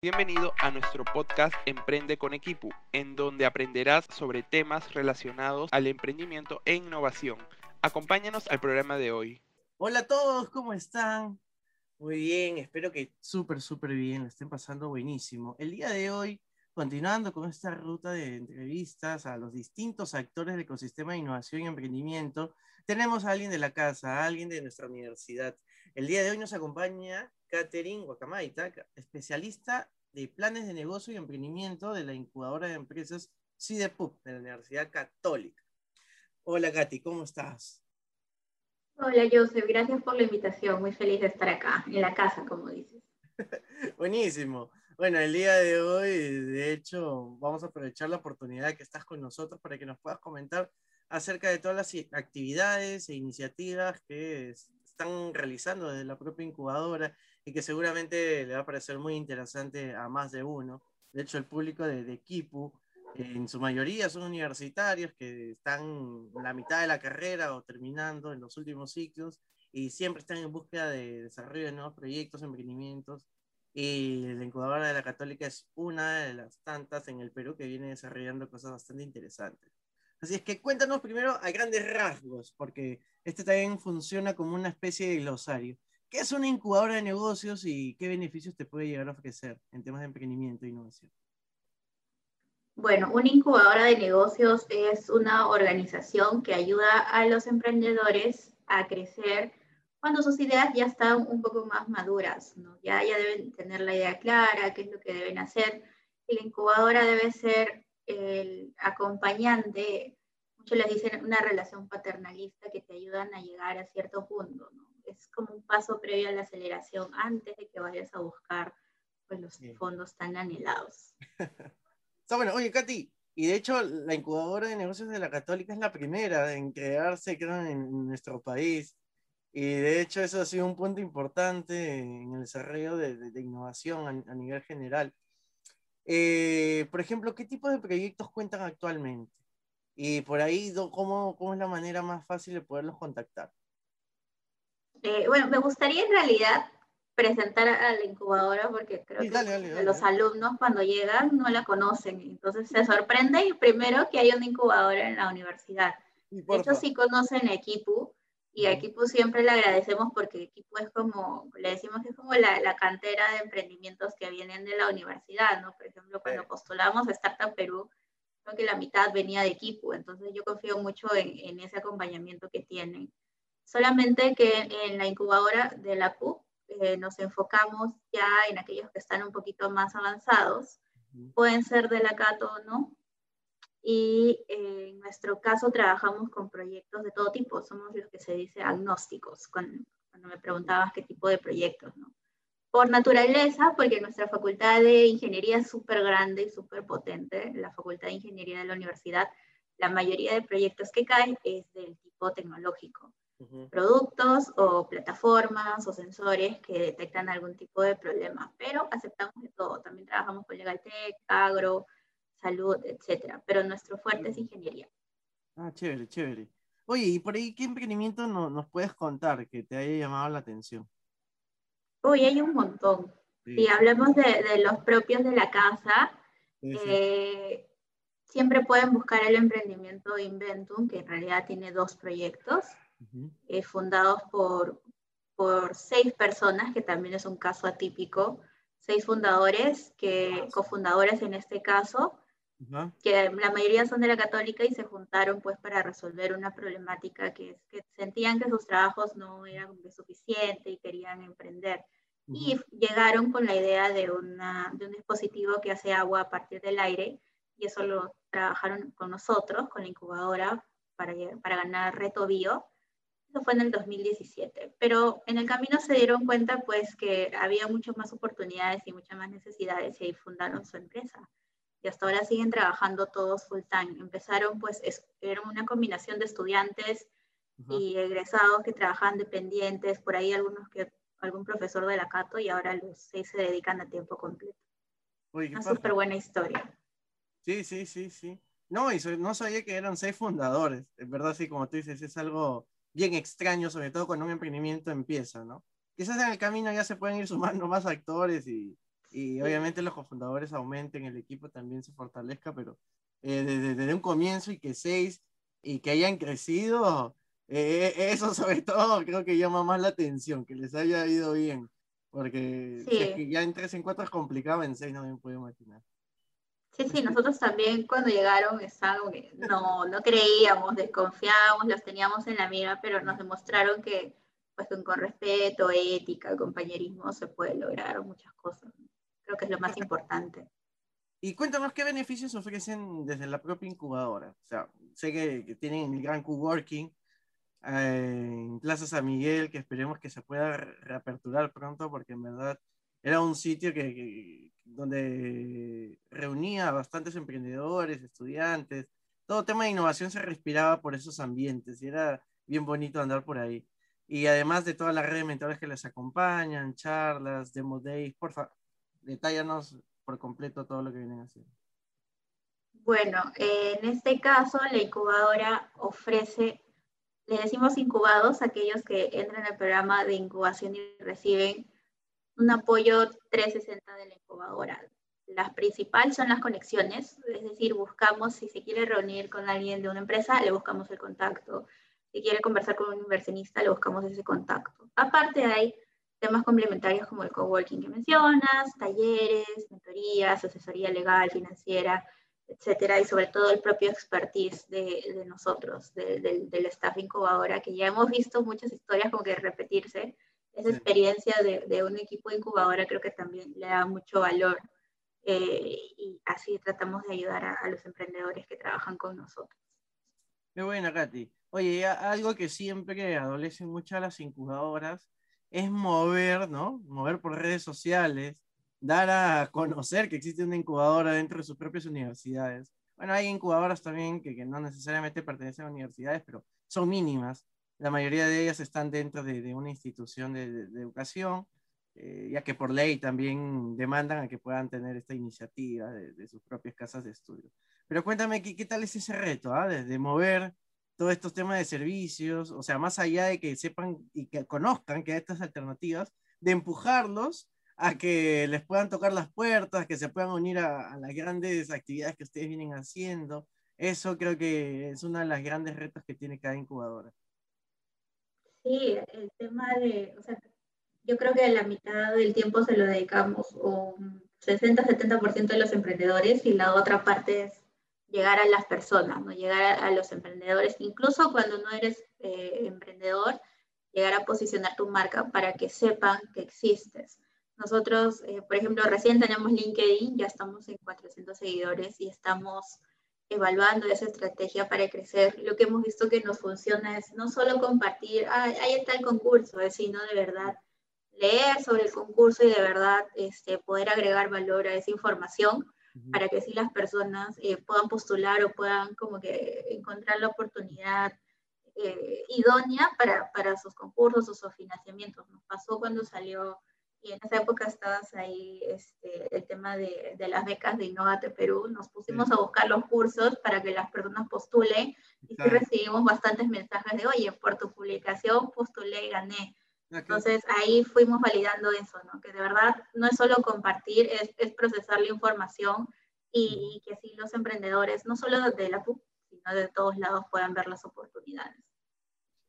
Bienvenido a nuestro podcast Emprende con Equipo, en donde aprenderás sobre temas relacionados al emprendimiento e innovación. Acompáñanos al programa de hoy. Hola a todos, ¿cómo están? Muy bien, espero que súper, súper bien, lo estén pasando buenísimo. El día de hoy, continuando con esta ruta de entrevistas a los distintos actores del ecosistema de innovación y emprendimiento, tenemos a alguien de la casa, a alguien de nuestra universidad. El día de hoy nos acompaña Catherine Guacamaita, especialista de planes de negocio y emprendimiento de la incubadora de empresas CIDEPUP de la Universidad Católica. Hola Katy, ¿cómo estás? Hola Joseph, gracias por la invitación. Muy feliz de estar acá, en la casa, como dices. Buenísimo. Bueno, el día de hoy, de hecho, vamos a aprovechar la oportunidad que estás con nosotros para que nos puedas comentar acerca de todas las actividades e iniciativas que están realizando desde la propia incubadora y que seguramente le va a parecer muy interesante a más de uno. De hecho, el público de, de Kipu, en su mayoría son universitarios que están en la mitad de la carrera o terminando en los últimos ciclos y siempre están en búsqueda de desarrollo de nuevos proyectos, emprendimientos. Y la incubadora de la Católica es una de las tantas en el Perú que viene desarrollando cosas bastante interesantes. Así es que cuéntanos primero a grandes rasgos, porque este también funciona como una especie de glosario. ¿Qué es una incubadora de negocios y qué beneficios te puede llegar a ofrecer en temas de emprendimiento e innovación? Bueno, una incubadora de negocios es una organización que ayuda a los emprendedores a crecer cuando sus ideas ya están un poco más maduras, ¿no? ya, ya deben tener la idea clara, qué es lo que deben hacer. Y la incubadora debe ser el acompañante, muchos les dicen una relación paternalista que te ayudan a llegar a cierto punto, ¿no? Es como un paso previo a la aceleración antes de que vayas a buscar pues, los fondos tan anhelados. Está bueno, oye, Katy, y de hecho la incubadora de negocios de la Católica es la primera en crearse, creo, en nuestro país. Y de hecho eso ha sido un punto importante en el desarrollo de, de, innovación a, a, nivel general. Eh, por ejemplo, ¿qué tipo de proyectos cuentan actualmente? Y por ahí, ¿cómo, ¿cómo es la manera más fácil de poderlos contactar? Eh, bueno, me gustaría en realidad presentar a la incubadora porque creo sí, dale, que dale, dale, los alumnos cuando llegan no la conocen, entonces se sorprende primero que hay una incubadora en la universidad. De hecho, sí conocen Equipu, y a Equipo siempre le agradecemos porque Equipo es como, le decimos que es como la, la, cantera de emprendimientos que vienen de la universidad, ¿no? Por ejemplo, cuando sí. postulamos a Startup Perú, creo que la mitad venía de Equipo, entonces yo confío mucho en, en, ese acompañamiento que tienen. Solamente que en la incubadora de la PUC eh, nos enfocamos ya en aquellos que están un poquito más avanzados, pueden ser de la Cato o no, y eh, en nuestro caso trabajamos con proyectos de todo tipo, somos los que se dice agnósticos, cuando, cuando me preguntabas qué tipo de proyectos, ¿no? Por naturaleza, porque nuestra facultad de ingeniería es súper grande y súper potente, la facultad de ingeniería de la universidad, la mayoría de proyectos que caen es del tipo tecnológico. Uh -huh. Productos o plataformas o sensores que detectan algún tipo de problema, pero aceptamos de todo. También trabajamos con Legal Tech, Agro, salud, etcétera. Pero nuestro fuerte es ingeniería. Ah, chévere, chévere. Oye, ¿y por ahí qué emprendimiento no, nos puedes contar que te haya llamado la atención? Uy, hay un montón. Sí. Si hablamos de, de, los propios de la casa, Sí, sí. eh, siempre pueden buscar el emprendimiento Inventum, que en realidad tiene dos proyectos, Uh -huh. eh, fundados por, por seis personas, que también es un caso atípico, seis fundadores, que, cofundadores en este caso, Uh -huh. que la mayoría son de la católica y se juntaron pues para resolver una problemática que es que sentían que sus trabajos no eran suficientes y querían emprender. Uh -huh. Y llegaron con la idea de, una, de un dispositivo que hace agua a partir del aire y eso lo trabajaron con nosotros, con la incubadora, para, para ganar Reto Bio. Eso fue en el 2017, pero en el camino se dieron cuenta pues que había muchas más oportunidades y muchas más necesidades y ahí fundaron su empresa y hasta ahora siguen trabajando todos full time. Empezaron, pues, es, era una combinación de estudiantes uh -huh. y egresados que trabajaban dependientes, por ahí algunos que, algún profesor de la Cato y ahora los seis se dedican a tiempo completo. Uy, una súper buena historia. Sí, sí, sí, sí. No, y no sabía que eran seis fundadores. En verdad, sí, como tú dices, es algo bien extraño, sobre todo cuando un emprendimiento empieza, ¿no? Quizás en el camino ya se pueden ir sumando más actores y, y obviamente los cofundadores aumenten, el equipo también se fortalezca, pero eh, desde, un comienzo y que seis y que hayan crecido, eh, eh, eso sobre todo creo que llama más la atención, que les haya ido bien, porque ya en tres en cuatro es complicado, en seis no me puedo imaginar. Sí, sí, nosotros también cuando llegaron no, no creíamos, desconfiábamos, los teníamos en la mira, pero nos demostraron que pues con respeto, ética, compañerismo se puede lograr muchas cosas. Creo que es lo más importante. Y cuéntanos qué beneficios ofrecen desde la propia incubadora. O sea, sé que, tienen el gran coworking eh, en Plaza San Miguel, que esperemos que se pueda reaperturar pronto, porque en verdad era un sitio que, donde reunía a bastantes emprendedores, estudiantes. Todo tema de innovación se respiraba por esos ambientes y era bien bonito andar por ahí. Y además de toda la red de mentores que les acompañan, charlas, demo days, por favor, detállanos por completo todo lo que vienen haciendo. Bueno, en este caso la incubadora ofrece, le decimos incubados aquellos que entran al programa de incubación y reciben un apoyo 360 de la incubadora. Las principales son las conexiones, es decir, buscamos, si se quiere reunir con alguien de una empresa, le buscamos el contacto. Si quiere conversar con un inversionista, le buscamos ese contacto. Aparte hay temas complementarios como el coworking que mencionas, talleres, mentorías, asesoría legal, financiera, etcétera, y sobre todo el propio expertise de, nosotros, del staff incubadora, que ya hemos visto muchas historias como que repetirse. Esa experiencia de, un equipo de incubadora creo que también le da mucho valor eh, y así tratamos de ayudar a, los emprendedores que trabajan con nosotros. Qué buena, Katy. Oye, algo que siempre adolecen mucho a las incubadoras es mover, ¿no? Mover por redes sociales, dar a conocer que existe una incubadora dentro de sus propias universidades. Bueno, hay incubadoras también que, que no necesariamente pertenecen a universidades, pero son mínimas. La mayoría de ellas están dentro de, una institución de, de, educación, eh, ya que por ley también demandan a que puedan tener esta iniciativa de, sus propias casas de estudio. Pero cuéntame, ¿qué, qué tal es ese reto? Ah? De, mover todos estos temas de servicios, o sea, más allá de que sepan y que conozcan que hay estas alternativas, de empujarlos a que les puedan tocar las puertas, que se puedan unir a, las grandes actividades que ustedes vienen haciendo. Eso creo que es uno de los grandes retos que tiene cada incubadora. Sí, el tema de, o sea, yo creo que la mitad del tiempo se lo dedicamos, o 60-70% de los emprendedores, y la otra parte es llegar a las personas, ¿no? llegar a, los emprendedores, incluso cuando no eres eh, emprendedor, llegar a posicionar tu marca para que sepan que existes. Nosotros, eh, por ejemplo, recién tenemos LinkedIn, ya estamos en 400 seguidores y estamos evaluando esa estrategia para crecer. Lo que hemos visto que nos funciona es no solo compartir, ah, ahí está el concurso, sino de verdad leer sobre el concurso y de verdad este, poder agregar valor a esa información para que así las personas eh, puedan postular o puedan como que encontrar la oportunidad eh, idónea para, para, sus concursos o sus financiamientos. Nos pasó cuando salió, y en esa época estabas ahí, este, el tema de, de, las becas de Innovate Perú, nos pusimos a buscar los cursos para que las personas postulen y sí recibimos bastantes mensajes de, oye, por tu publicación postulé y gané. Entonces ahí fuimos validando eso, ¿no? Que de verdad no es solo compartir, es, es procesar la información y, que así los emprendedores, no solo de la PUC, sino de todos lados puedan ver las oportunidades.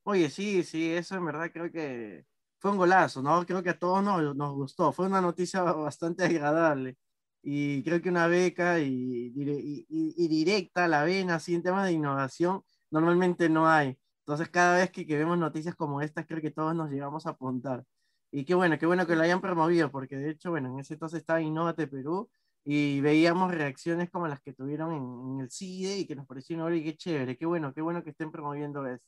Oye, sí, sí, eso en verdad creo que fue un golazo, ¿no? Creo que a todos nos, nos gustó, fue una noticia bastante agradable. Y creo que una beca y, y, y, directa la vena, así en temas de innovación, normalmente no hay. Entonces, cada vez que, que, vemos noticias como estas, creo que todos nos llegamos a apuntar. Y qué bueno, qué bueno que lo hayan promovido, porque de hecho, bueno, en ese entonces estaba Innovate Perú y veíamos reacciones como las que tuvieron en, el CIDE y que nos pareció, oye, qué chévere, qué bueno, qué bueno que estén promoviendo eso.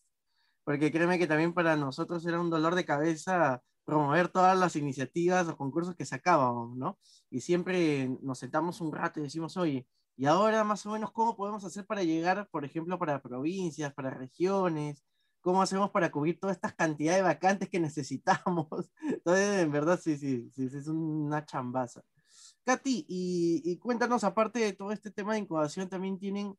Porque créeme que también para nosotros era un dolor de cabeza promover todas las iniciativas o concursos que sacábamos, ¿no? Y siempre nos sentamos un rato y decimos, oye, y ahora más o menos cómo podemos hacer para llegar, por ejemplo, para provincias, para regiones, cómo hacemos para cubrir todas estas cantidades de vacantes que necesitamos. Entonces, en verdad, sí, sí, sí, es una chambaza. Katy, y, cuéntanos, aparte de todo este tema de incubación, también tienen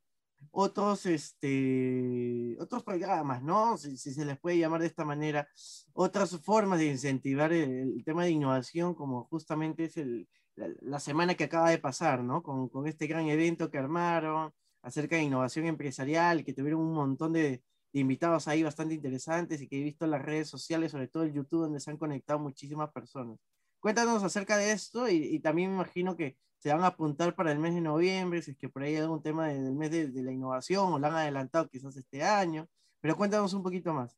otros, este, otros programas, ¿no? Si, se les puede llamar de esta manera, otras formas de incentivar el, tema de innovación, como justamente es el, la, semana que acaba de pasar, ¿no? Con, con, este gran evento que armaron acerca de innovación empresarial, que tuvieron un montón de, invitados ahí bastante interesantes y que he visto en las redes sociales, sobre todo el YouTube, donde se han conectado muchísimas personas. Cuéntanos acerca de esto y, y también me imagino que se van a apuntar para el mes de noviembre, si es que por ahí hay algún tema del mes de, la innovación o lo han adelantado quizás este año, pero cuéntanos un poquito más.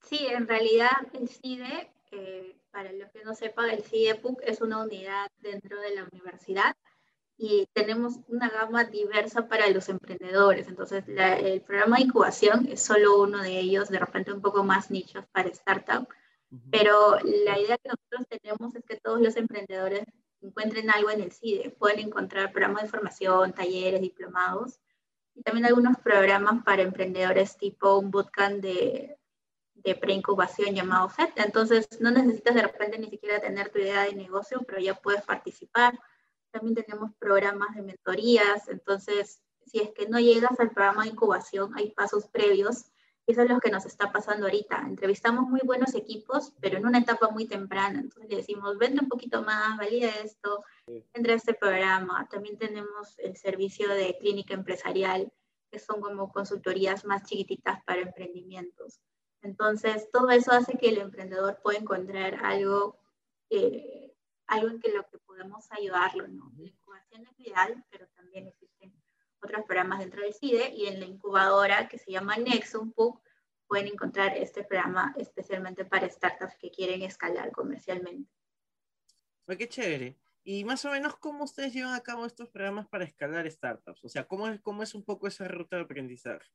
Sí, en realidad el CIDE, eh, para los que no sepan, el CIDEPUC es una unidad dentro de la universidad y tenemos una gama diversa para los emprendedores. Entonces, el programa de incubación es solo uno de ellos, de repente un poco más nichos para startup, pero la idea que nosotros tenemos es que todos los emprendedores encuentren algo en el CIDE. Pueden encontrar programas de formación, talleres, diplomados y también algunos programas para emprendedores tipo un bootcamp de, de preincubación llamado FED. Entonces, no necesitas de repente ni siquiera tener tu idea de negocio, pero ya puedes participar. También tenemos programas de mentorías. Entonces, si es que no llegas al programa de incubación, hay pasos previos eso es lo que nos está pasando ahorita. Entrevistamos muy buenos equipos, pero en una etapa muy temprana. Entonces le decimos, vende un poquito más, valida esto, entra a este programa. También tenemos el servicio de clínica empresarial, que son como consultorías más chiquititas para emprendimientos. Entonces, todo eso hace que el emprendedor pueda encontrar algo, eh, algo en que lo que podemos ayudarlo. ¿no? La incubación es ideal, pero también existen otros programas dentro del CIDE y en la incubadora que se llama Nexum PUC pueden encontrar este programa especialmente para startups que quieren escalar comercialmente. qué chévere. Y más o menos, ¿cómo ustedes llevan a cabo estos programas para escalar startups? O sea, ¿cómo es, cómo es un poco esa ruta de aprendizaje?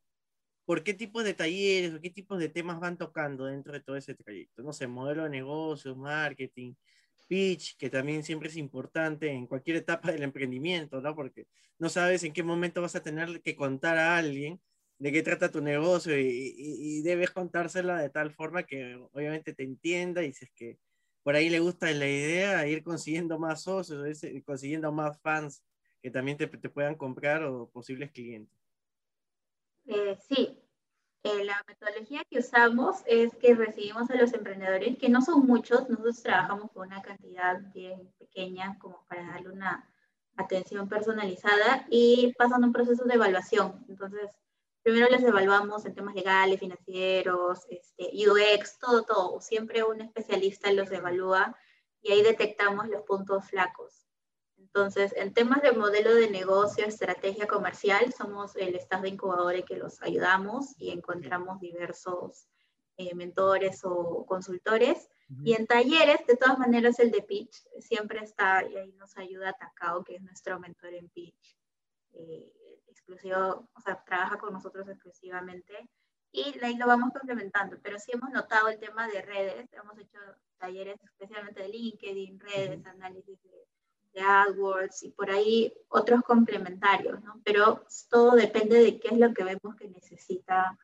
¿Por qué tipos de talleres o qué tipos de temas van tocando dentro de todo ese trayecto? No sé, modelo de negocios, marketing, pitch, que también siempre es importante en cualquier etapa del emprendimiento, ¿no? Porque no sabes en qué momento vas a tener que contar a alguien de qué trata tu negocio y, debes contársela de tal forma que obviamente te entienda y si es que por ahí le gusta la idea, ir consiguiendo más socios, consiguiendo más fans que también te, te puedan comprar o posibles clientes. Eh, sí, eh, la metodología que usamos es que recibimos a los emprendedores, que no son muchos, nosotros trabajamos con una cantidad bien pequeña como para darle una atención personalizada y pasan un proceso de evaluación. Entonces, primero les evaluamos en temas legales, financieros, este, UX, todo, todo. Siempre un especialista los evalúa y ahí detectamos los puntos flacos. Entonces, en temas de modelo de negocio, estrategia comercial, somos el staff de incubadores que los ayudamos y encontramos diversos eh, mentores o consultores. Y en talleres, de todas maneras, el de pitch siempre está y ahí nos ayuda Takao, que es nuestro mentor en pitch. Eh, exclusivo, o sea, trabaja con nosotros exclusivamente y ahí lo vamos complementando. Pero sí hemos notado el tema de redes, hemos hecho talleres especialmente de LinkedIn, redes, análisis de de AdWords y por ahí otros complementarios, ¿no? Pero todo depende de qué es lo que vemos que necesita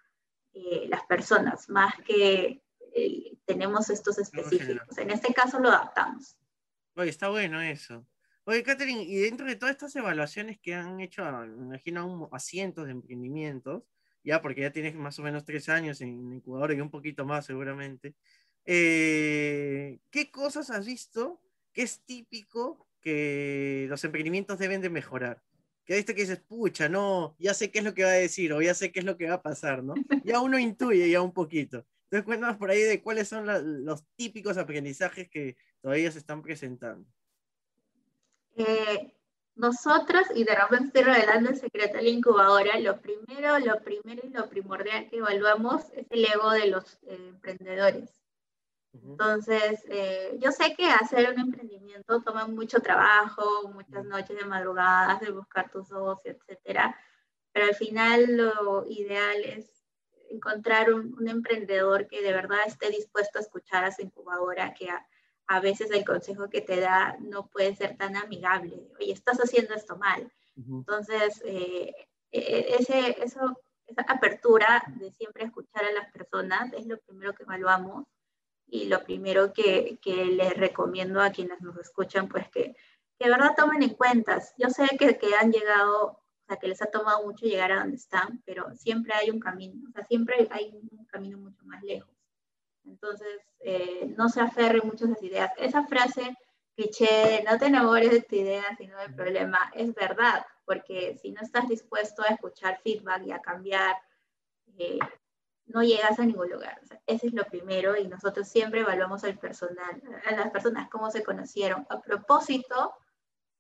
eh, las personas, más que eh, tenemos estos específicos. En este caso lo adaptamos. Oye, está bueno eso. Oye, Catherine, y dentro de todas estas evaluaciones que han hecho, me imagino, a cientos de emprendimientos, ya porque ya tienes más o menos tres años en incubador y un poquito más seguramente, eh, ¿qué cosas has visto que es típico que los emprendimientos deben de mejorar. Que viste que dices, pucha, no, ya sé qué es lo que va a decir o ya sé qué es lo que va a pasar, ¿no? Ya uno intuye ya un poquito. Entonces cuéntanos por ahí de cuáles son los típicos aprendizajes que todavía se están presentando. Eh, nosotros, y de repente estoy revelando el secreto de la incubadora, lo primero, lo primero y lo primordial que evaluamos es el ego de los eh, emprendedores. Entonces, eh, yo sé que hacer un emprendimiento toma mucho trabajo, muchas noches de madrugadas, de buscar tus socios, etcétera, pero al final lo ideal es encontrar un, emprendedor que de verdad esté dispuesto a escuchar a su incubadora, que a, veces el consejo que te da no puede ser tan amigable. Oye, estás haciendo esto mal. Entonces, eh, e, e, ese, eso, esa apertura de siempre escuchar a las personas es lo primero que evaluamos y lo primero que, que les recomiendo a quienes nos escuchan, pues que, que de verdad tomen en cuenta. Yo sé que, que han llegado, sea, que les ha tomado mucho llegar a donde están, pero siempre hay un camino, o sea, siempre hay un camino mucho más lejos. Entonces, eh, no se aferren mucho a esas ideas. Esa frase cliché no te enamores de tu idea, sino del problema, es verdad, porque si no estás dispuesto a escuchar feedback y a cambiar, eh, no llegas a ningún lugar. O ese es lo primero y nosotros siempre evaluamos al personal, a las personas cómo se conocieron. A propósito,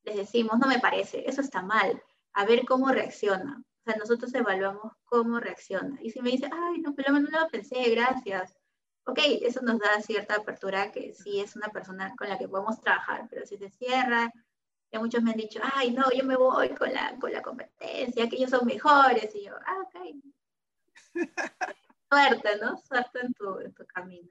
les decimos, no me parece, eso está mal, a ver cómo reacciona. O sea, nosotros evaluamos cómo reacciona. Y si me dice, ay, no, pero no lo pensé, gracias. Ok, eso nos da cierta apertura que sí es una persona con la que podemos trabajar, pero si se cierra, ya muchos me han dicho, ay, no, yo me voy con la, con la competencia, que ellos son mejores. Y yo, ah, ok. Suerte, ¿no? Suerte en tu, en tu camino.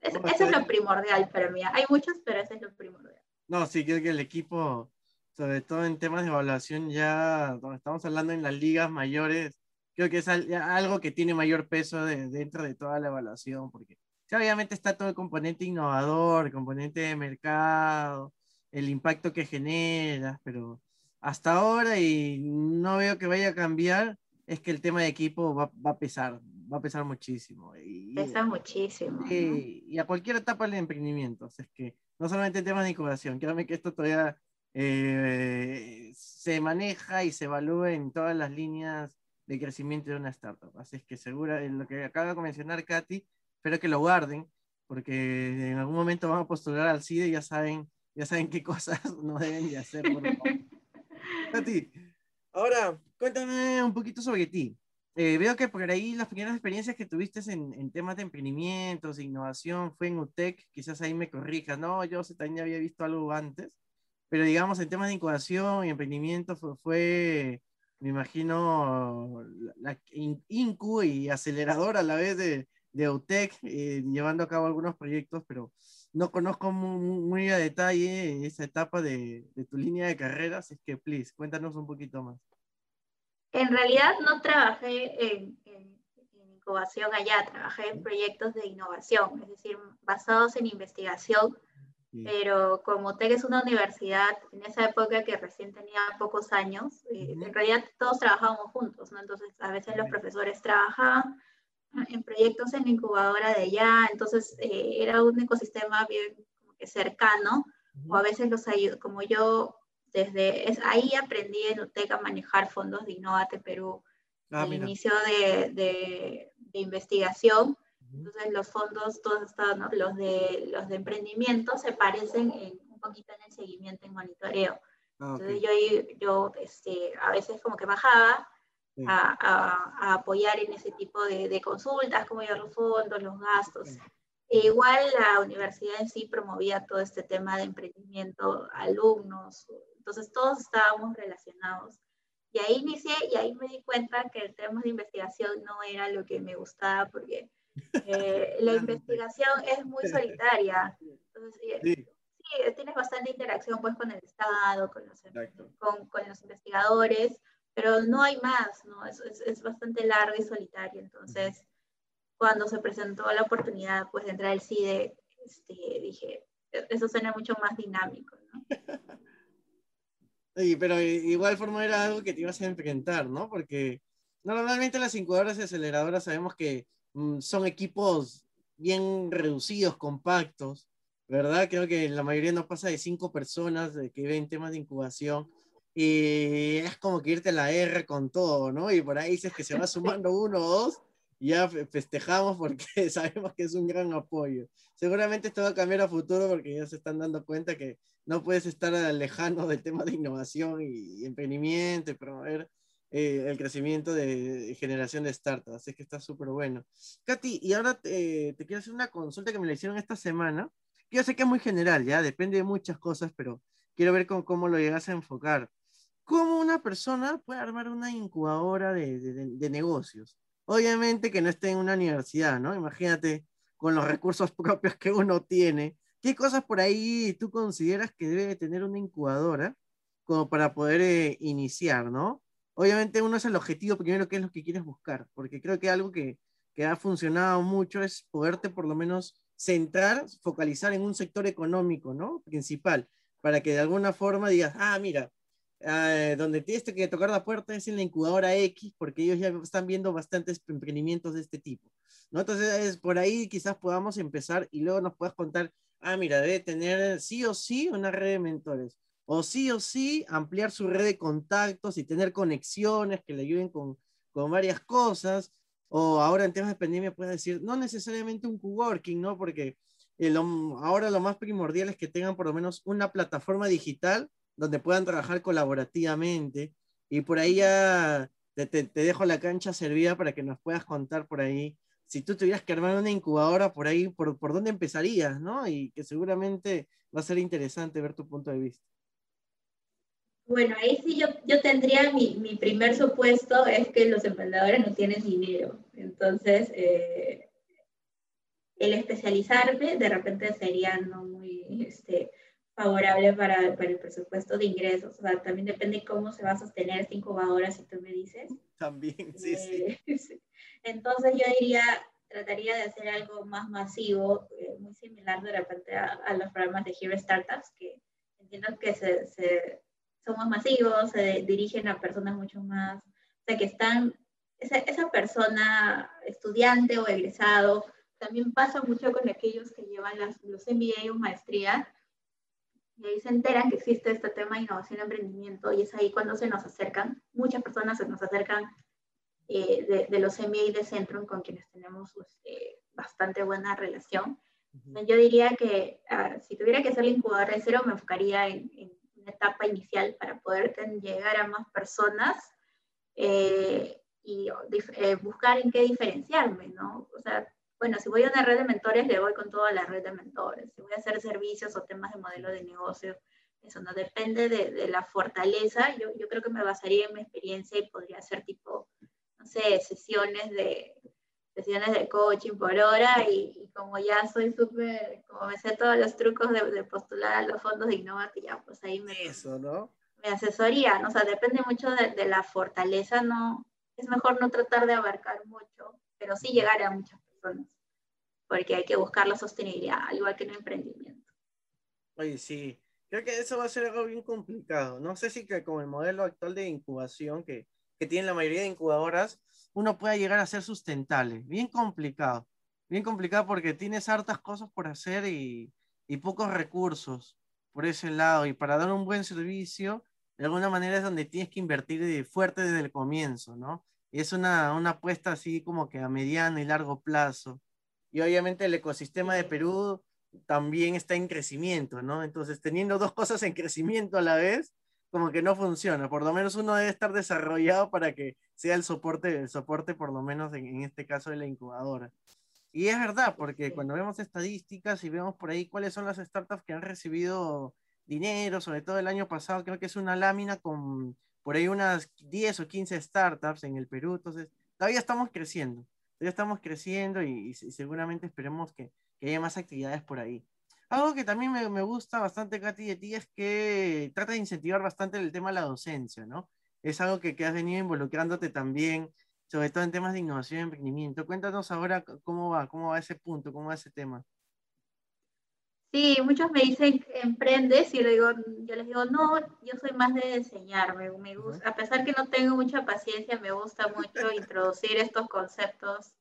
eso es lo primordial para mí. Hay muchos, pero ese es lo primordial. No, sí, creo que el equipo, sobre todo en temas de evaluación, ya, donde estamos hablando en las ligas mayores, creo que es algo que tiene mayor peso dentro de toda la evaluación, porque obviamente está todo el componente innovador, el componente de mercado, el impacto que genera, pero hasta ahora, y no veo que vaya a cambiar, es que el tema de equipo va, va a pesar, va a pesar muchísimo. Y, Pesa muchísimo. Y, a cualquier etapa del emprendimiento, es que no solamente en temas de incubación, créanme que esto todavía eh, se maneja y se evalúa en todas las líneas de crecimiento de una startup. Así es que segura, en lo que acaba de mencionar Katy, espero que lo guarden, porque en algún momento van a postular al CIDE y ya saben, ya saben qué cosas no deben de hacer. Por Katy, ahora cuéntame un poquito sobre ti. Eh, veo que por ahí las primeras experiencias que tuviste en, en, temas de emprendimientos, de innovación, fue en UTEC, quizás ahí me corrijas, no, yo también había visto algo antes, pero digamos en temas de incubación y emprendimiento fue, fue me imagino, la, INCU y acelerador a la vez de, de UTEC, eh, llevando a cabo algunos proyectos, pero no conozco muy, a detalle esa etapa de, de tu línea de carrera, así que, please, cuéntanos un poquito más. En realidad no trabajé en, incubación allá, trabajé en proyectos de innovación, es decir, basados en investigación, pero como TEC es una universidad en esa época que recién tenía pocos años, eh, en realidad todos trabajábamos juntos, ¿no? Entonces a veces los profesores trabajaban en proyectos en la incubadora de allá, entonces eh, era un ecosistema bien cercano, o a veces los ayudo, como yo desde ahí aprendí en UTEC a manejar fondos de Innovate Perú, ah, el inicio de, de, investigación. Entonces los fondos, todos estos, los, de, los de emprendimiento se parecen en, un poquito en el seguimiento y monitoreo. Ah, Entonces yo, yo este, a veces como que bajaba a, a, apoyar en ese tipo de, de consultas, como llevar los fondos, los gastos. E igual la universidad en sí promovía todo este tema de emprendimiento, alumnos, entonces todos estábamos relacionados. Y ahí inicié y ahí me di cuenta que el tema de investigación no era lo que me gustaba porque eh, la investigación es muy solitaria. Entonces, sí. tienes bastante interacción pues con el Estado, con los, con, con los investigadores, pero no hay más, ¿no? Es, es, es, bastante largo y solitario. Entonces, cuando se presentó la oportunidad pues de entrar al CIDE, este, dije, e-, eso suena mucho más dinámico, ¿no? Sí, pero igual forma era algo que te ibas a enfrentar, ¿no? Porque normalmente las incubadoras y aceleradoras sabemos que mm, son equipos bien reducidos, compactos, ¿verdad? Creo que la mayoría no pasa de cinco personas de que ven temas de incubación y es como que irte a la R con todo, ¿no? Y por ahí dices que se va sumando uno o dos ya festejamos porque sabemos que es un gran apoyo. Seguramente esto va a cambiar a futuro porque ya se están dando cuenta que no puedes estar lejano del tema de innovación y, emprendimiento y promover eh, el crecimiento de, generación de startups. Así que está súper bueno. Katy, y ahora te, quiero hacer una consulta que me la hicieron esta semana. yo sé que es muy general, ya depende de muchas cosas, pero quiero ver con, cómo lo llegas a enfocar. ¿Cómo una persona puede armar una incubadora de, de negocios? Obviamente que no esté en una universidad, ¿no? Imagínate con los recursos propios que uno tiene, ¿Qué cosas por ahí tú consideras que debe tener una incubadora como para poder eh, iniciar, ¿no? Obviamente uno es el objetivo primero, que es lo que quieres buscar, porque creo que algo que, que ha funcionado mucho es poderte por lo menos centrar, focalizar en un sector económico, ¿no? Principal, para que de alguna forma digas, ah, mira, eh, donde tienes que tocar la puerta es en la incubadora X, porque ellos ya están viendo bastantes emprendimientos de este tipo. ¿no? Entonces, es, por ahí quizás podamos empezar y luego nos puedas contar, ah, mira, debe tener sí o sí una red de mentores, o sí o sí ampliar su red de contactos y tener conexiones que le ayuden con, con varias cosas, o ahora en temas de pandemia puedes decir, no necesariamente un coworking, ¿no? Porque ahora lo más primordial es que tengan por lo menos una plataforma digital donde puedan trabajar colaborativamente. Y por ahí ya te, te, dejo la cancha servida para que nos puedas contar por ahí. Si tú tuvieras que armar una incubadora por ahí, ¿por, por dónde empezarías? ¿no? Y que seguramente va a ser interesante ver tu punto de vista. Bueno, ahí sí yo, yo tendría mi, mi primer supuesto es que los emprendedores no tienen dinero. Entonces, eh, el especializarme de repente sería no muy este, favorable para, para, el presupuesto de ingresos. O sea, también depende cómo se va a sostener esta incubadora, si tú me dices. También, sí, eh, sí. Entonces yo diría, trataría de hacer algo más masivo, eh, muy similar de repente a, a, los programas de Hero Startups, que entiendo que se, se, son más masivos, se dirigen a personas mucho más, o sea, que están, esa, esa persona, estudiante o egresado, también pasa mucho con aquellos que llevan las, los MBA o maestría, y ahí se enteran que existe este tema de innovación y emprendimiento, y es ahí cuando se nos acercan, muchas personas se nos acercan eh, de, de, los MBA de Centrum con quienes tenemos pues, eh, bastante buena relación. Yo diría que uh, si tuviera que hacer la incubadora de cero, me enfocaría en, en una etapa inicial para poder llegar a más personas eh, y eh, buscar en qué diferenciarme, ¿no? O sea, bueno, si voy a una red de mentores, le voy con toda la red de mentores. Si voy a hacer servicios o temas de modelo de negocio, eso no depende de, de la fortaleza. Yo, yo, creo que me basaría en mi experiencia y podría hacer tipo, no sé, sesiones de, sesiones de coaching por hora y, y como ya soy súper, como me sé todos los trucos de, de, postular a los fondos de Innova, ya pues ahí me, Eso, ¿no? me asesoría, ¿no? O sea, depende mucho de, de la fortaleza, no, es mejor no tratar de abarcar mucho, pero sí llegar a muchas personas, porque hay que buscar la sostenibilidad, al igual que en el emprendimiento. Oye, sí, creo que eso va a ser algo bien complicado. No sé si que con el modelo actual de incubación que, que tienen la mayoría de incubadoras, uno pueda llegar a ser sustentable. Bien complicado, bien complicado porque tienes hartas cosas por hacer y, y pocos recursos por ese lado. Y para dar un buen servicio, de alguna manera es donde tienes que invertir fuerte desde el comienzo, ¿no? Es una, una apuesta así como que a mediano y largo plazo. Y obviamente el ecosistema de Perú también está en crecimiento, ¿no? Entonces, teniendo dos cosas en crecimiento a la vez, como que no funciona. Por lo menos uno debe estar desarrollado para que sea el soporte, el soporte por lo menos en, en este caso de la incubadora. Y es verdad, porque cuando vemos estadísticas y vemos por ahí cuáles son las startups que han recibido dinero, sobre todo el año pasado, creo que es una lámina con por ahí unas 10 o 15 startups en el Perú, entonces todavía estamos creciendo, todavía estamos creciendo y, y seguramente esperemos que, que, haya más actividades por ahí. Algo que también me, me, gusta bastante, Katy, de ti es que trata de incentivar bastante el tema de la docencia, ¿no? Es algo que, que has venido involucrándote también, sobre todo en temas de innovación y emprendimiento. Cuéntanos ahora cómo va, cómo va ese punto, cómo va ese tema. Sí, muchos me dicen emprendes y yo, digo, yo les digo, no, yo soy más de enseñarme, me gusta, a pesar que no tengo mucha paciencia, me gusta mucho introducir estos conceptos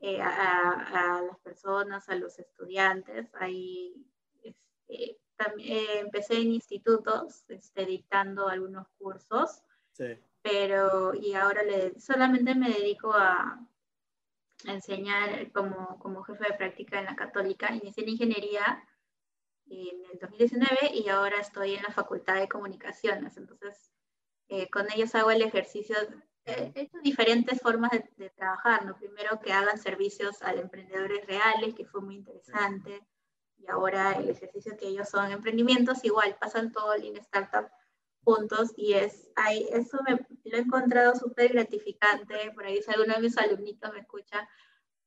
eh, a, a, las personas, a los estudiantes. Ahí este, también, eh, empecé en institutos este, dictando algunos cursos, sí. pero y ahora le, solamente me dedico a, a enseñar como, como jefe de práctica en la católica. Inicié en ingeniería en el 2019 y ahora estoy en la Facultad de Comunicaciones. Entonces, eh, con ellos hago el ejercicio, eh, he hecho diferentes formas de, de, trabajar, ¿no? Primero que hagan servicios a emprendedores reales, que fue muy interesante, y ahora el ejercicio que ellos son emprendimientos, igual, pasan todo Lean Startup juntos y es, ahí, eso me, lo he encontrado súper gratificante, por ahí si alguno de mis alumnitos me escucha,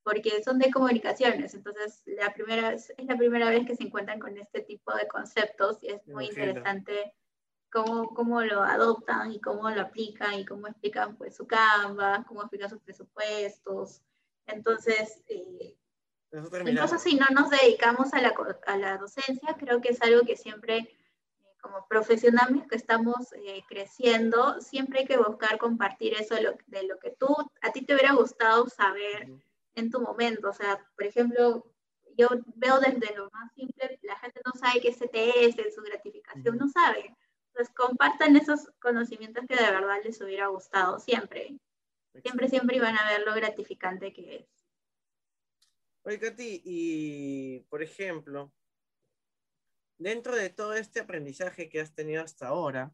porque son de comunicaciones, entonces la primera, es la primera vez que se encuentran con este tipo de conceptos y es muy interesante cómo, cómo lo adoptan y cómo lo aplican y cómo explican pues su Canva, cómo explican sus presupuestos. Entonces, eh, incluso si no nos dedicamos a la, a la, docencia, creo que es algo que siempre, eh, como profesionales que estamos eh, creciendo, siempre hay que buscar compartir eso de lo, de lo, que tú, a ti te hubiera gustado saber en tu momento. O sea, por ejemplo, yo veo desde lo más simple, la gente no sabe qué es CTS, su gratificación, no sabe. Entonces, compartan esos conocimientos que de verdad les hubiera gustado siempre. Siempre, siempre iban a ver lo gratificante que es. Oye, Katy, y por ejemplo, dentro de todo este aprendizaje que has tenido hasta ahora,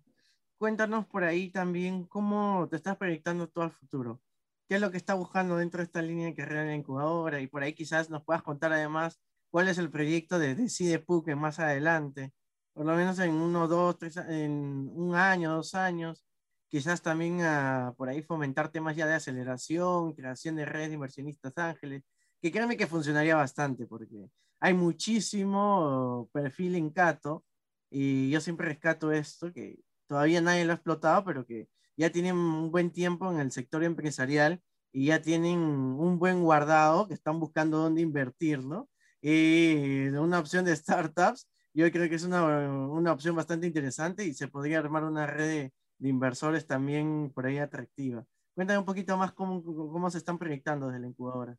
cuéntanos por ahí también cómo te estás proyectando todo al futuro. ¿Qué es lo que está buscando dentro de esta línea de carrera la incubadora? Y por ahí quizás nos puedas contar además cuál es el proyecto de Decide PUC más adelante, por lo menos en uno, dos, tres, en un año, dos años, quizás también uh, por ahí fomentar temas ya de aceleración, creación de redes de inversionistas ángeles, que créanme que funcionaría bastante, porque hay muchísimo perfil en Cato, y yo siempre rescato esto, que todavía nadie lo ha explotado, pero que ya tienen un buen tiempo en el sector empresarial y ya tienen un buen guardado, que están buscando dónde invertirlo. Y una opción de startups, yo creo que es una, una opción bastante interesante y se podría armar una red de, inversores también por ahí atractiva. Cuéntame un poquito más cómo, cómo se están proyectando desde la incubadora.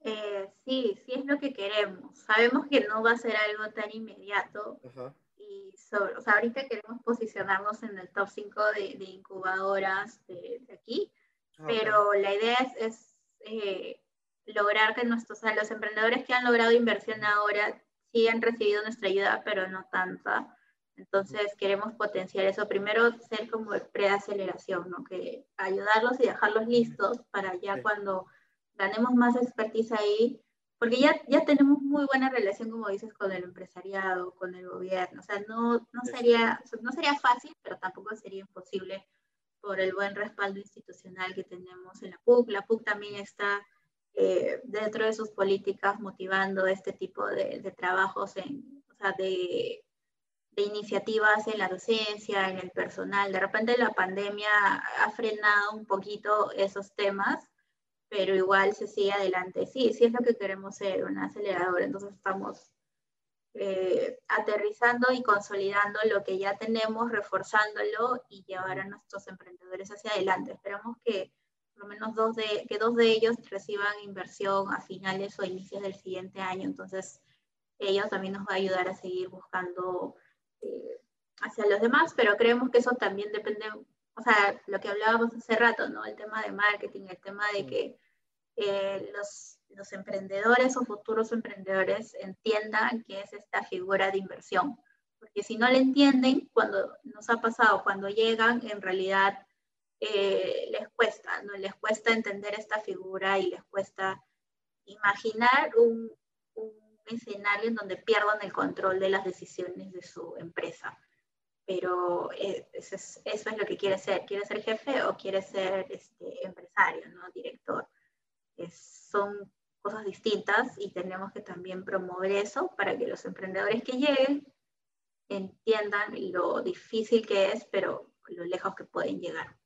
Eh, sí, sí es lo que queremos. Sabemos que no va a ser algo tan inmediato. Y sobre, o sea, ahorita queremos posicionarnos en el top 5 de, de incubadoras de, aquí, pero la idea es, es eh, lograr que nuestros, o sea, los emprendedores que han logrado inversión ahora sí han recibido nuestra ayuda, pero no tanta. Entonces queremos potenciar eso. Primero ser como el preaceleración, ¿no? Que ayudarlos y dejarlos listos para ya cuando ganemos más expertise ahí, porque ya, ya tenemos muy buena relación, como dices, con el empresariado, con el gobierno. O sea, no, no, sería, no sería fácil, pero tampoco sería imposible por el buen respaldo institucional que tenemos en la PUC. La PUC también está eh, dentro de sus políticas motivando este tipo de, de trabajos, en, o sea, de, de, iniciativas en la docencia, en el personal. De repente la pandemia ha frenado un poquito esos temas, pero igual se sigue adelante. Sí, sí es lo que queremos ser, un acelerador. Entonces estamos eh, aterrizando y consolidando lo que ya tenemos, reforzándolo y llevar a nuestros emprendedores hacia adelante. Esperamos que por lo menos dos de, que dos de ellos reciban inversión a finales o inicios del siguiente año. Entonces, ellos también nos va a ayudar a seguir buscando eh, hacia los demás, pero creemos que eso también depende, o sea, lo que hablábamos hace rato, ¿no? El tema de marketing, el tema de que eh, los, los emprendedores o futuros emprendedores entiendan qué es esta figura de inversión. Porque si no le entienden, cuando nos ha pasado, cuando llegan, en realidad eh, les cuesta, ¿no? Les cuesta entender esta figura y les cuesta imaginar un, un, escenario en donde pierdan el control de las decisiones de su empresa. Pero eh, eso, es, eso, es, lo que quiere ser. ¿Quiere ser jefe o quiere ser este, empresario, ¿no? director? Son cosas distintas y tenemos que también promover eso para que los emprendedores que lleguen entiendan lo difícil que es, pero lo lejos que pueden llegar.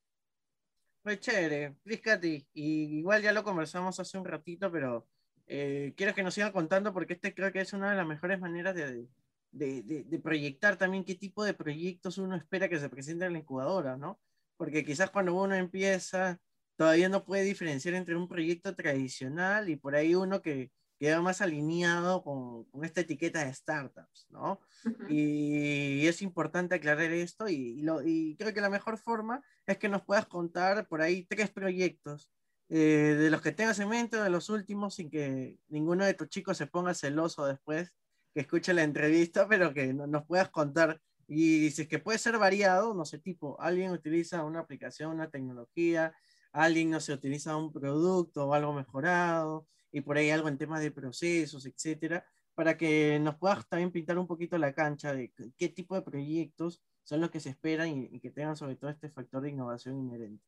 Muy chévere, Katy. Y igual ya lo conversamos hace un ratito, pero eh, quiero que nos siga contando porque este creo que es una de las mejores maneras de, de, de, de, proyectar también qué tipo de proyectos uno espera que se presenten en la incubadora, ¿no? Porque quizás cuando uno empieza todavía no puede diferenciar entre un proyecto tradicional y por ahí uno que queda más alineado con, con esta etiqueta de startups, ¿no? Uh -huh. y, y, es importante aclarar esto y, y, lo, y, creo que la mejor forma es que nos puedas contar por ahí tres proyectos eh, de los que tengas en mente o de los últimos sin que ninguno de tus chicos se ponga celoso después que escuche la entrevista, pero que no, nos puedas contar y si es que puede ser variado, no sé, tipo, alguien utiliza una aplicación, una tecnología, alguien no se utiliza un producto o algo mejorado y por ahí algo en temas de procesos, etcétera, para que nos puedas también pintar un poquito la cancha de qué tipo de proyectos son los que se esperan y, y que tengan sobre todo este factor de innovación inherente.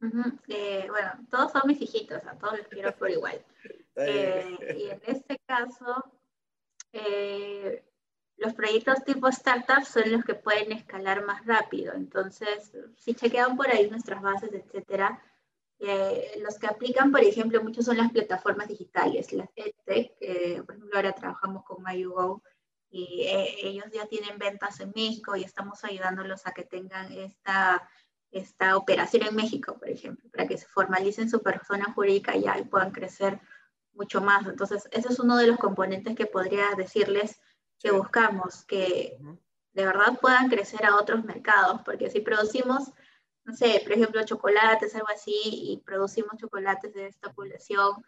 Uh -huh. eh, bueno, todos son mis hijitos, a todos los quiero por igual. eh, y en este caso, eh, los proyectos tipo startup son los que pueden escalar más rápido. Entonces, si chequean por ahí nuestras bases, etcétera, eh, los que aplican, por ejemplo, muchos son las plataformas digitales, las EdTech, eh, por ejemplo, ahora trabajamos con MyUgo y eh, ellos ya tienen ventas en México y estamos ayudándolos a que tengan esta, esta operación en México, por ejemplo, para que se formalicen su persona jurídica ya y puedan crecer mucho más. Entonces, ese es uno de los componentes que podría decirles que buscamos, que de verdad puedan crecer a otros mercados, porque si producimos, no sé, por ejemplo, chocolates, algo así, y producimos chocolates de esta población,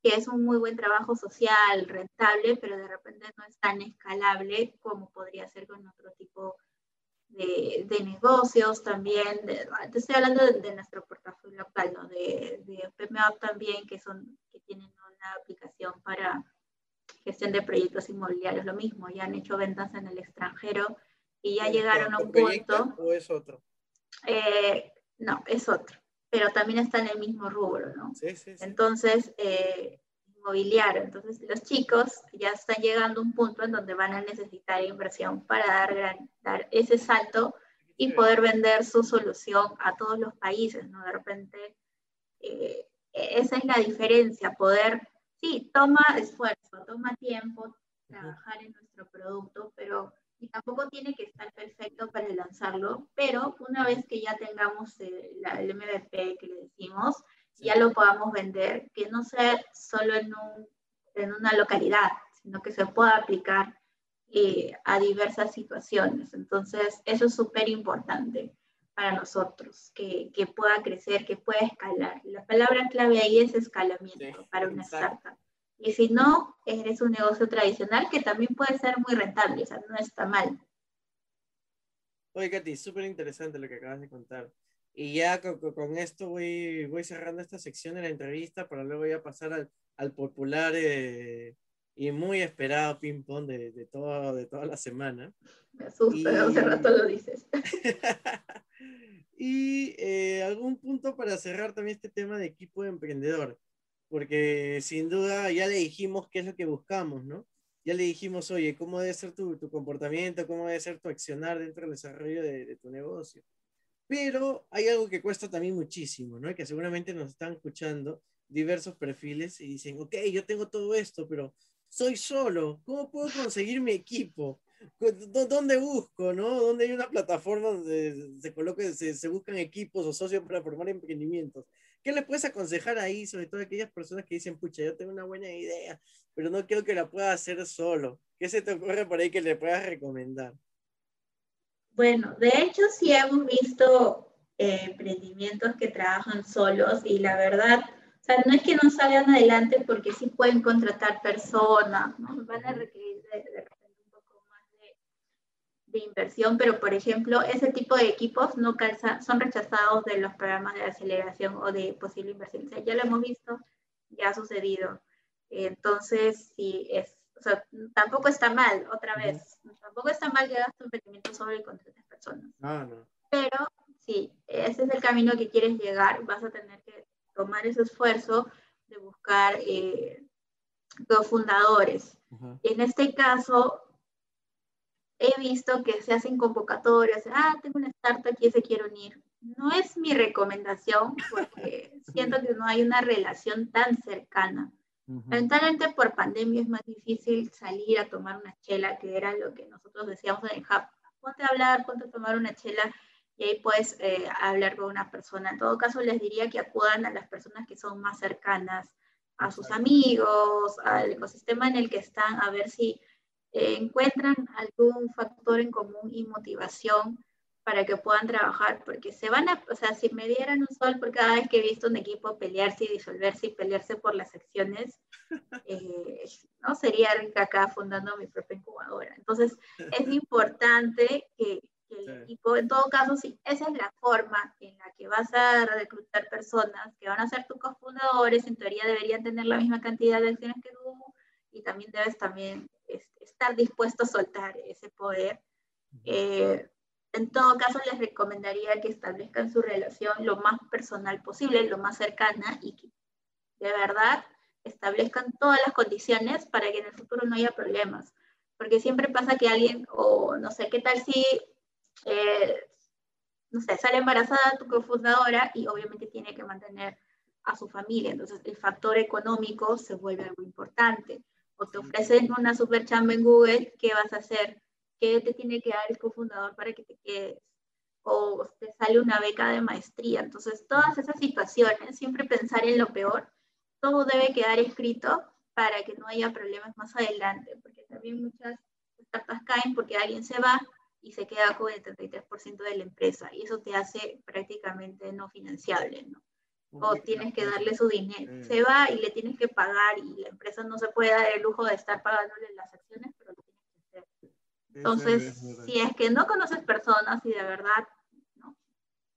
que es un muy buen trabajo social, rentable, pero de repente no es tan escalable como podría ser con otro tipo de, de negocios también. De, te estoy hablando de, nuestro portafolio local, ¿no? de, de también, que, son, que tienen una aplicación para gestión de proyectos inmobiliarios, lo mismo, ya han hecho ventas en el extranjero y ya llegaron a un punto. ¿O es otro? Eh, no, es otro, pero también está en el mismo rubro, ¿no? Sí, sí, sí. Entonces, eh, inmobiliario. Entonces, los chicos ya están llegando a un punto en donde van a necesitar inversión para dar, dar ese salto y poder vender su solución a todos los países, ¿no? De repente, eh, esa es la diferencia, poder, sí, toma esfuerzo, toma tiempo trabajar en nuestro producto, pero y tampoco tiene que estar perfecto para lanzarlo, pero una vez que ya tengamos el, el MVP que le decimos, ya lo podamos vender, que no sea solo en, un, en una localidad, sino que se pueda aplicar eh, a diversas situaciones. Entonces, eso es súper importante para nosotros, que, que, pueda crecer, que pueda escalar. La palabra clave ahí es escalamiento para una startup. Y si no, eres un negocio tradicional que también puede ser muy rentable, o sea, no está mal. Oye, Katy, súper interesante lo que acabas de contar. Y ya con, con, esto voy, voy cerrando esta sección de la entrevista para luego ya pasar al, al popular eh, y muy esperado ping-pong de, de, todo, de toda la semana. Me asusta, y... hace rato lo dices. y eh, algún punto para cerrar también este tema de equipo de emprendedor, porque sin duda ya le dijimos qué es lo que buscamos, ¿no? Ya le dijimos, oye, cómo debe ser tu, tu comportamiento, cómo debe ser tu accionar dentro del desarrollo de, de tu negocio. Pero hay algo que cuesta también muchísimo, ¿no? Que seguramente nos están escuchando diversos perfiles y dicen, ok, yo tengo todo esto, pero soy solo, ¿cómo puedo conseguir mi equipo? ¿Dónde busco, no? ¿Dónde hay una plataforma donde se coloque, se, se buscan equipos o socios para formar emprendimientos? ¿Qué le puedes aconsejar ahí, sobre todo a aquellas personas que dicen, pucha, yo tengo una buena idea, pero no creo que la pueda hacer solo? ¿Qué se te ocurre por ahí que le puedas recomendar? Bueno, de hecho sí hemos visto eh, emprendimientos que trabajan solos y la verdad, o sea, no es que no salgan adelante porque sí pueden contratar personas, ¿no? Van a requerir de, de repente un poco más de, de, inversión, pero por ejemplo, ese tipo de equipos no calza, son rechazados de los programas de aceleración o de posible inversión. O sea, ya lo hemos visto, ya ha sucedido. Entonces, sí, es o sea, tampoco está mal, otra vez, tampoco está mal que hagas tu emprendimiento solo y contrates personas. Ah, no. Pero sí, ese es el camino que quieres llegar, vas a tener que tomar ese esfuerzo de buscar eh. Uh En este caso, he visto que se hacen convocatorias, ah, tengo una startup y se quiere unir. No es mi recomendación porque siento que no hay una relación tan cercana. Lamentablemente por pandemia es más difícil salir a tomar una chela, que era lo que nosotros decíamos en el hub. Ponte a hablar, ponte a tomar una chela y ahí puedes eh, hablar con una persona. En todo caso, les diría que acudan a las personas que son más cercanas, a sus amigos, al ecosistema en el que están, a ver si eh, encuentran algún factor en común y motivación para que puedan trabajar, porque se van a, o sea, si me dieran un sol por cada vez que he visto un equipo pelearse y disolverse y pelearse por las secciones, eh, no sería rica acá fundando mi propia incubadora. Entonces, es importante que, que el equipo, en todo caso, sí, esa es la forma en la que vas a reclutar personas que van a ser tus cofundadores, en teoría deberían tener la misma cantidad de acciones que tú, y también debes también estar dispuesto a soltar ese poder. Eh, en todo caso, les recomendaría que establezcan su relación lo más personal posible, lo más cercana y que de verdad establezcan todas las condiciones para que en el futuro no haya problemas. Porque siempre pasa que alguien, o no sé, ¿qué tal si, eh, no sé, sale embarazada tu cofundadora y obviamente tiene que mantener a su familia? Entonces, el factor económico se vuelve algo importante. o te ofrecen una super chamba en Google, ¿qué vas a hacer? ¿Qué te tiene que dar el cofundador para que te quedes? O te sale una beca de maestría. Entonces, todas esas situaciones, siempre pensar en lo peor, todo debe quedar escrito para que no haya problemas más adelante, porque también muchas startups caen porque alguien se va y se queda con el 33% de la empresa y eso te hace prácticamente no financiable, ¿no? O tienes que darle su dinero. Se va y le tienes que pagar y la empresa no se puede dar el lujo de estar pagándole las acciones, pero lo tienes que hacer. Entonces, si es que no conoces personas y de verdad, ¿no?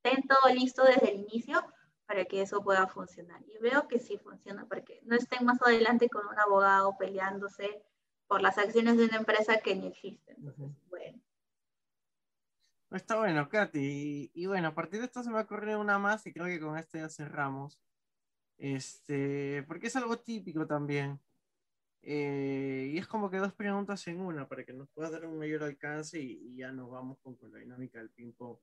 ten todo listo desde el inicio para que eso pueda funcionar. Y veo que sí funciona, porque no estén más adelante con un abogado peleándose por las acciones de una empresa que ni existe. Entonces. Está bueno, Katy. Y, bueno, a partir de esto se me ha ocurrido una más y creo que con esto ya cerramos. Este, porque es algo típico también. Eh, y es como que dos preguntas en una para que nos pueda dar un mayor alcance y, ya nos vamos con, la dinámica del ping-pong.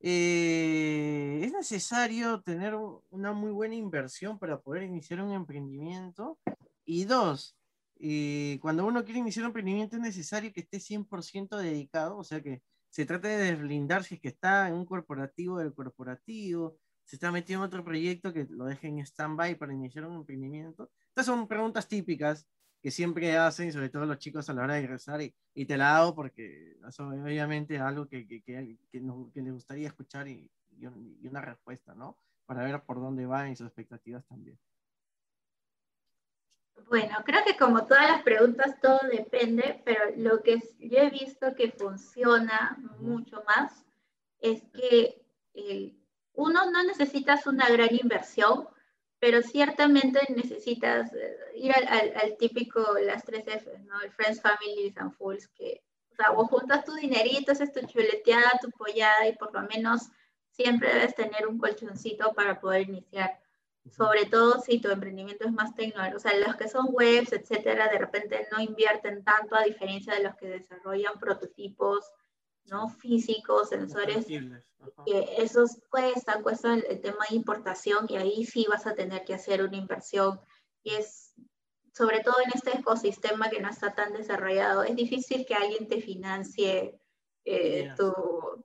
Eh, ¿Es necesario tener una muy buena inversión para poder iniciar un emprendimiento? Y dos, eh, cuando uno quiere iniciar un emprendimiento es necesario que esté 100% dedicado, o sea que se trata de deslindar si es que está en un corporativo del corporativo, se está metido en otro proyecto que lo dejen en stand-by para iniciar un emprendimiento. Estas son preguntas típicas que siempre hacen, sobre todo los chicos a la hora de ingresar, y, y te la hago porque es obviamente algo que, que, que, que, les gustaría escuchar y, y, una respuesta, ¿no? Para ver por dónde van y sus expectativas también. Bueno, creo que como todas las preguntas, todo depende, pero lo que yo he visto que funciona mucho más es que uno no necesitas una gran inversión, pero ciertamente necesitas eh, ir al, típico, las tres F, ¿no? El Friends, Families and Fools, que, o sea, vos juntas tu dinerito, haces tu chuleteada, tu pollada y por lo menos siempre debes tener un colchoncito para poder iniciar. Sobre todo si tu emprendimiento es más tecnológico, o sea, los que son webs, etcétera, de repente no invierten tanto a diferencia de los que desarrollan prototipos, ¿no? Físicos, sensores, que esos cuestan, cuestan el tema de importación y ahí sí vas a tener que hacer una inversión. Y es, sobre todo en este ecosistema que no está tan desarrollado, es difícil que alguien te financie eh, tu,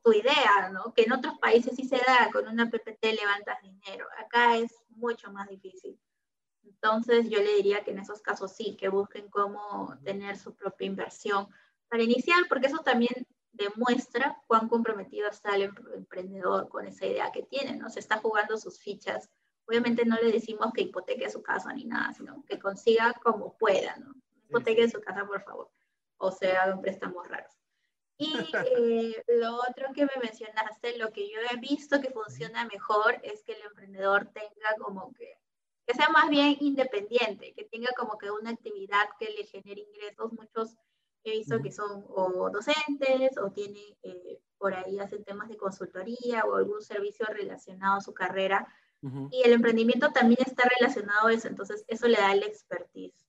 tu, idea, ¿no? Que en otros países sí se da, con una PPT levantas dinero, acá es mucho más difícil. Entonces yo le diría que en esos casos sí, que busquen cómo tener su propia inversión para iniciar, porque eso también demuestra cuán comprometido está el emprendedor con esa idea que tiene, ¿no? Se está jugando sus fichas. Obviamente no le decimos que hipoteque su casa ni nada, sino que consiga como pueda, ¿no? Hipoteque su casa, por favor, o sea, hagan préstamos raros. Y eh, lo otro que me mencionaste, lo que yo he visto que funciona mejor es que el emprendedor tenga como que, que sea más bien independiente, que tenga como que una actividad que le genere ingresos. Muchos he visto que son o docentes o tienen, eh, por ahí hacen temas de consultoría o algún servicio relacionado a su carrera. Y el emprendimiento también está relacionado a eso, entonces eso le da el expertise.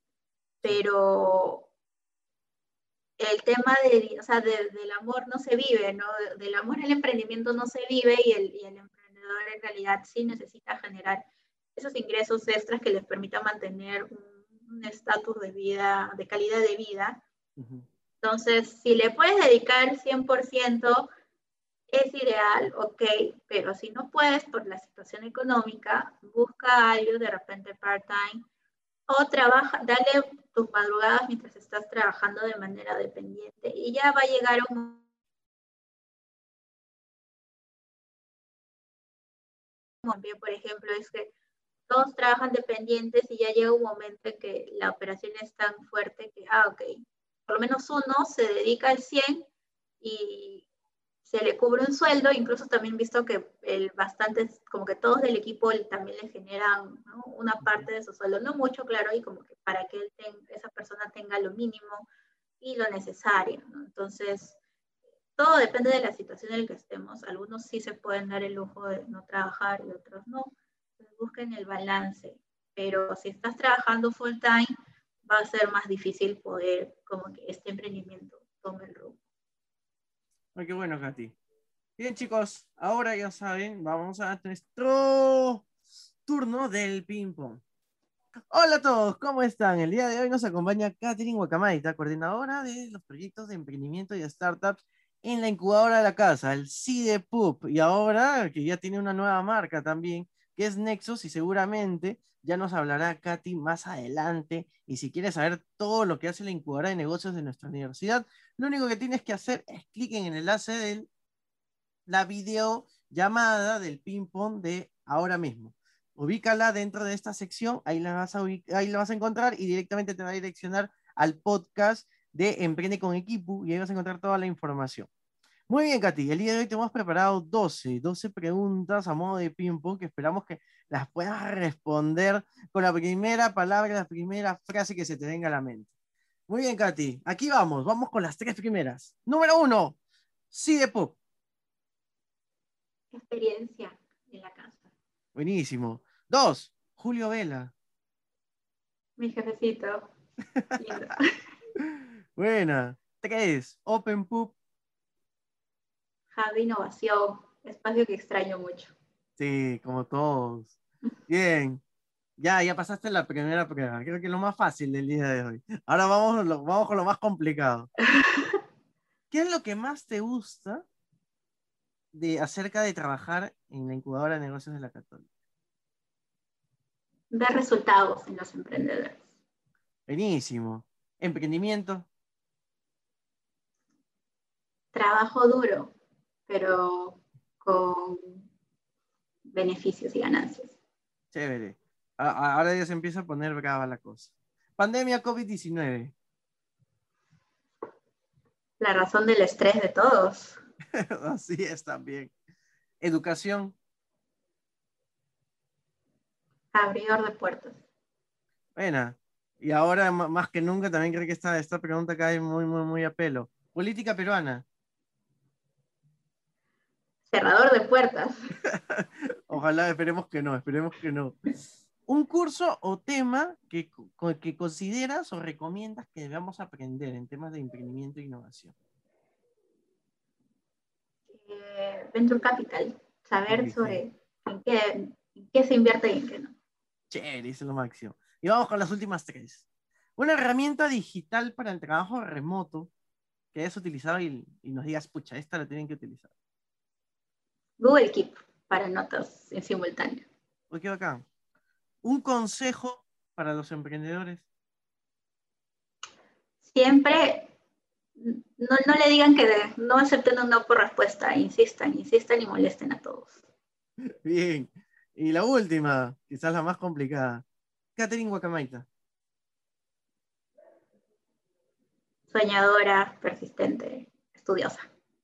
Pero el tema de, o sea, del amor no se vive, ¿no? Del amor al emprendimiento no se vive y el, y el emprendedor en realidad sí necesita generar esos ingresos extras que les permitan mantener un estatus de vida, de calidad de vida, entonces, si le puedes dedicar 100%, es ideal, ok, pero si no puedes por la situación económica, busca algo de repente part-time o trabaja, dale tus madrugadas mientras estás trabajando de manera dependiente y ya va a llegar un por ejemplo, es que todos trabajan dependientes y ya llega un momento en que la operación es tan fuerte que, ah, ok, por lo menos uno se dedica al 100 y se le cubre un sueldo, incluso también visto que el bastante, como que todos del equipo también le generan una parte de su sueldo, no mucho, claro, y como que para que esa persona tenga lo mínimo y lo necesario, Entonces, todo depende de la situación en la que estemos. Algunos sí se pueden dar el lujo de no trabajar y otros no. Entonces, busquen el balance. Pero si estás trabajando full time, va a ser más difícil poder como que este emprendimiento tome el rumbo. Ay, qué bueno, Katy. Bien, chicos, ahora ya saben, vamos a nuestro turno del ping-pong. Hola a todos, ¿cómo están? El día de hoy nos acompaña Catherine Guacamaita, coordinadora de los proyectos de emprendimiento y startups en la incubadora de la casa, el CIDEPUP, y ahora que ya tiene una nueva marca también, que es Nexus, y seguramente ya nos hablará Katy más adelante. Y si quieres saber todo lo que hace la incubadora de negocios de nuestra universidad, lo único que tienes que hacer es clic en el enlace de la video llamada del ping-pong de ahora mismo. Ubícala dentro de esta sección, ahí la, vas a ahí la vas a encontrar y directamente te va a direccionar al podcast de Emprende con Equipo y ahí vas a encontrar toda la información. Muy bien, Katy, el día de hoy te hemos preparado 12, 12 preguntas a modo de ping-pong que esperamos que las puedas responder con la primera palabra, la primera frase que se te venga a la mente. Muy bien, Katy, aquí vamos, vamos con las tres primeras. Número uno, sí de pop. Experiencia en la casa. Buenísimo. Dos, Julio Vela. Mi jefecito. Buena. Tres, Open Poop. Hub de innovación, espacio que extraño mucho. Sí, como todos. Bien. Ya, ya pasaste la primera prueba. Creo que es lo más fácil del día de hoy. Ahora vamos, vamos con lo más complicado. ¿Qué es lo que más te gusta de acerca de trabajar en la incubadora de negocios de la Católica? Ver resultados en los emprendedores. Buenísimo. Emprendimiento. Trabajo duro, pero con beneficios y ganancias. Chévere. Ahora ya se empieza a poner brava la cosa. Pandemia COVID-19. La razón del estrés de todos. Así es también. Educación. Abridor de puertas. Buena. Y ahora más que nunca también creo que esta, esta pregunta cae muy, muy, muy a pelo. Política peruana cerrador de puertas. Ojalá, esperemos que no, esperemos que no. Un curso o tema que, que consideras o recomiendas que debamos aprender en temas de emprendimiento e innovación. Eh, Venture Capital, saber sobre en qué, se invierte y en qué no. Chévere, eso es lo máximo. Y vamos con las últimas tres. Una herramienta digital para el trabajo remoto que hayas utilizado y, y nos digas, pucha, esta la tienen que utilizar. Google Keep para notas en simultáneo. Ok, acá. Un consejo para los emprendedores. Siempre no, le digan que no acepten un no por respuesta, insistan, insistan y molesten a todos. Bien. Y la última, quizás la más complicada. Catherine Guacamaita. Soñadora, persistente, estudiosa.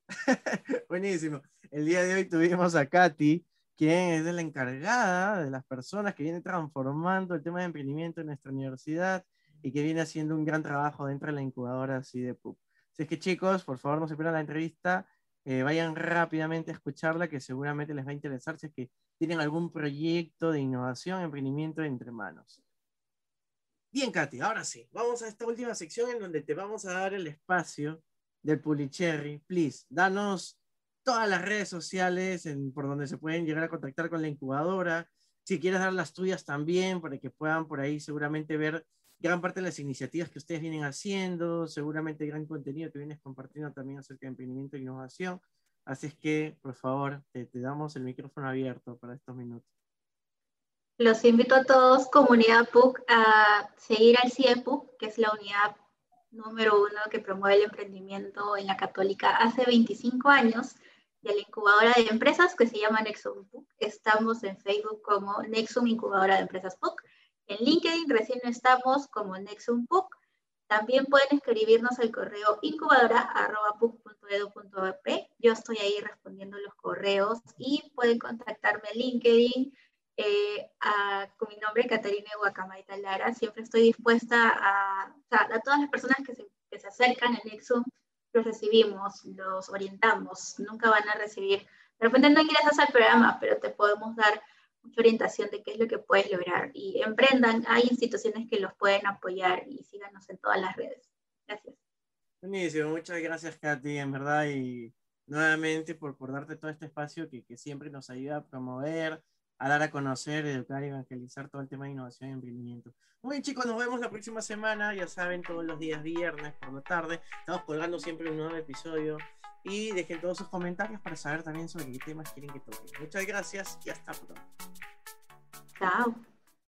Buenísimo. El día de hoy tuvimos a Katy, quien es la encargada de las personas que viene transformando el tema de emprendimiento en nuestra universidad y que viene haciendo un gran trabajo dentro de la incubadora así de PUB. Así es que chicos, por favor no se pierdan la entrevista, eh, vayan rápidamente a escucharla que seguramente les va a interesar si es que tienen algún proyecto de innovación, emprendimiento entre manos. Bien, Katy, ahora sí, vamos a esta última sección en donde te vamos a dar el espacio del Pulicherry. Please, danos todas las redes sociales por donde se pueden llegar a contactar con la incubadora. Si quieres dar las tuyas también, para que puedan por ahí seguramente ver gran parte de las iniciativas que ustedes vienen haciendo, seguramente gran contenido que vienes compartiendo también acerca de emprendimiento e innovación. Así es que, por favor, te, damos el micrófono abierto para estos minutos. Los invito a todos, comunidad PUC, a seguir al CIEPUC, que es la unidad número uno que promueve el emprendimiento en la católica hace 25 años de la incubadora de empresas que se llama Nexum PUC. Estamos en Facebook como Nexum Incubadora de Empresas PUC. En LinkedIn recién estamos como Nexum PUC. También pueden escribirnos al correo incubadora.puc.edu.ep. Yo estoy ahí respondiendo los correos y pueden contactarme en LinkedIn eh, con mi nombre, Catarina Guacamaita Lara. Siempre estoy dispuesta a, a todas las personas que se, que se acercan a Nexum los recibimos, los orientamos, nunca van a recibir. De repente no ingresas al programa, pero te podemos dar mucha orientación de qué es lo que puedes lograr. Y emprendan, hay instituciones que los pueden apoyar y síganos en todas las redes. Gracias. Buenísimo, muchas gracias Katy, en verdad, y nuevamente por, por darte todo este espacio que, que siempre nos ayuda a promover, a dar a conocer, educar y evangelizar todo el tema de innovación y emprendimiento. Muy bien, chicos, nos vemos la próxima semana. Ya saben, todos los días viernes por la tarde. Estamos colgando siempre un nuevo episodio. Y dejen todos sus comentarios para saber también sobre qué temas quieren que toque. Muchas gracias y hasta pronto. Chao.